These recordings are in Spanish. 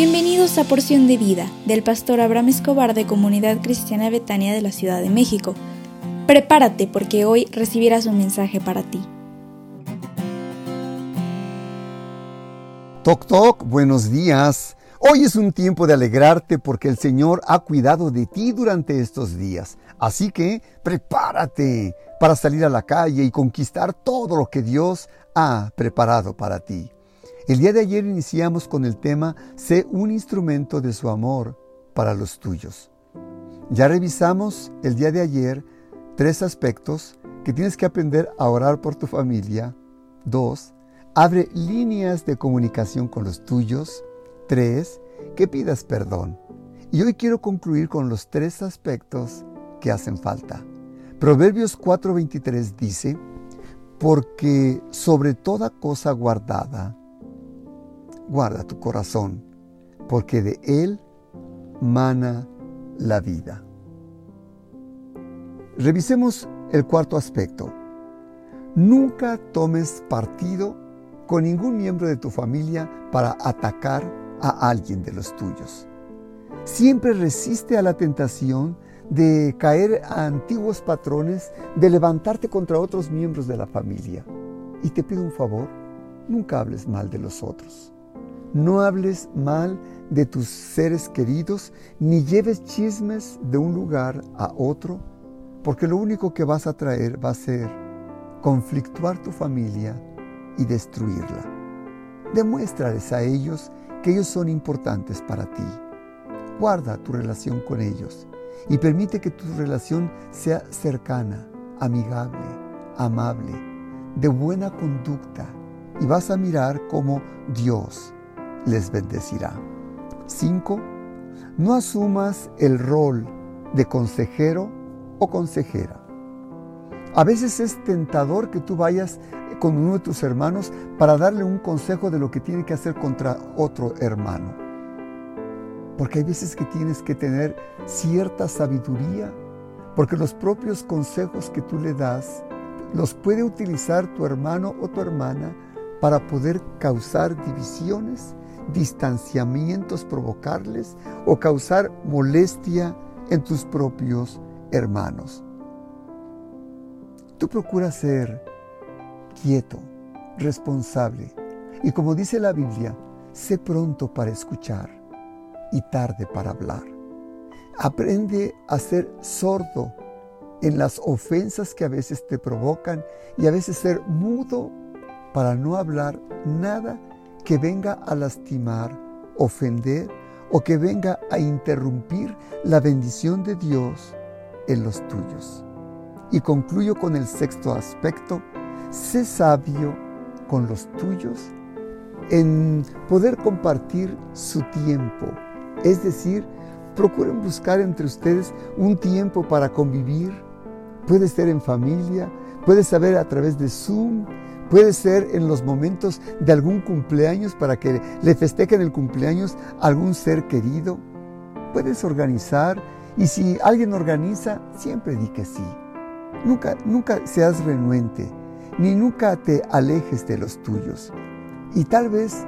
Bienvenidos a Porción de Vida del pastor Abraham Escobar de Comunidad Cristiana Betania de la Ciudad de México. Prepárate porque hoy recibirás un mensaje para ti. Toc Toc, buenos días. Hoy es un tiempo de alegrarte porque el Señor ha cuidado de ti durante estos días. Así que prepárate para salir a la calle y conquistar todo lo que Dios ha preparado para ti. El día de ayer iniciamos con el tema Sé un instrumento de su amor para los tuyos. Ya revisamos el día de ayer tres aspectos que tienes que aprender a orar por tu familia. Dos, abre líneas de comunicación con los tuyos. Tres, que pidas perdón. Y hoy quiero concluir con los tres aspectos que hacen falta. Proverbios 4:23 dice, porque sobre toda cosa guardada, guarda tu corazón, porque de él mana la vida. Revisemos el cuarto aspecto. Nunca tomes partido con ningún miembro de tu familia para atacar a alguien de los tuyos. Siempre resiste a la tentación de caer a antiguos patrones, de levantarte contra otros miembros de la familia. Y te pido un favor, nunca hables mal de los otros. No hables mal de tus seres queridos, ni lleves chismes de un lugar a otro, porque lo único que vas a traer va a ser conflictuar tu familia y destruirla. Demuéstrales a ellos que ellos son importantes para ti. Guarda tu relación con ellos y permite que tu relación sea cercana, amigable, amable, de buena conducta y vas a mirar cómo Dios les bendecirá. 5. No asumas el rol de consejero o consejera. A veces es tentador que tú vayas con uno de tus hermanos para darle un consejo de lo que tiene que hacer contra otro hermano. Porque hay veces que tienes que tener cierta sabiduría, porque los propios consejos que tú le das los puede utilizar tu hermano o tu hermana para poder causar divisiones distanciamientos provocarles o causar molestia en tus propios hermanos. Tú procuras ser quieto, responsable y como dice la Biblia, sé pronto para escuchar y tarde para hablar. Aprende a ser sordo en las ofensas que a veces te provocan y a veces ser mudo para no hablar nada que venga a lastimar, ofender o que venga a interrumpir la bendición de Dios en los tuyos. Y concluyo con el sexto aspecto, sé sabio con los tuyos en poder compartir su tiempo. Es decir, procuren buscar entre ustedes un tiempo para convivir. Puede ser en familia, puede saber a través de Zoom, Puede ser en los momentos de algún cumpleaños para que le festejen el cumpleaños a algún ser querido. Puedes organizar y si alguien organiza, siempre di que sí. Nunca, nunca seas renuente, ni nunca te alejes de los tuyos. Y tal vez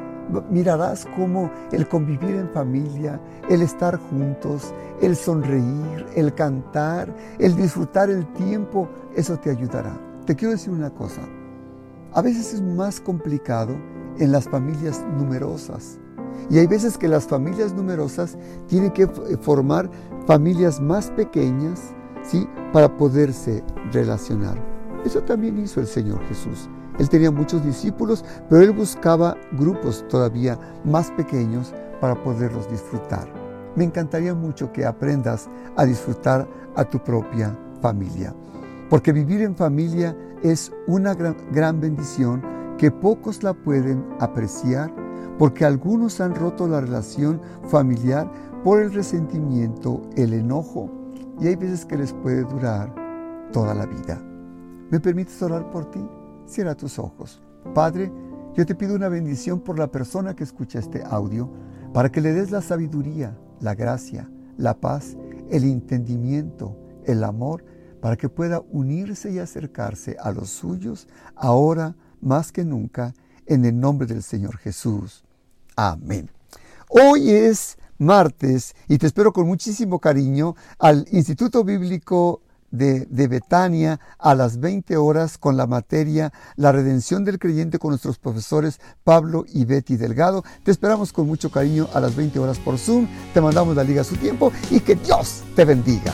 mirarás cómo el convivir en familia, el estar juntos, el sonreír, el cantar, el disfrutar el tiempo, eso te ayudará. Te quiero decir una cosa, a veces es más complicado en las familias numerosas. Y hay veces que las familias numerosas tienen que formar familias más pequeñas, ¿sí? Para poderse relacionar. Eso también hizo el Señor Jesús. Él tenía muchos discípulos, pero él buscaba grupos todavía más pequeños para poderlos disfrutar. Me encantaría mucho que aprendas a disfrutar a tu propia familia. Porque vivir en familia es una gran, bendición que pocos la pueden apreciar porque algunos han roto la relación familiar por el resentimiento, el enojo y hay veces que les puede durar toda la vida. ¿Me permites orar por ti? Cierra tus ojos. Padre, yo te pido una bendición por la persona que escucha este audio para que le des la sabiduría, la gracia, la paz, el entendimiento, el amor para que pueda unirse y acercarse a los suyos ahora más que nunca en el nombre del Señor Jesús. Amén. Hoy es martes y te espero con muchísimo cariño al Instituto Bíblico de, de, Betania a las 20 horas con la materia La redención del creyente con nuestros profesores Pablo y Betty Delgado. Te esperamos con mucho cariño a las 20 horas por Zoom. Te mandamos la liga a su tiempo y que Dios te bendiga.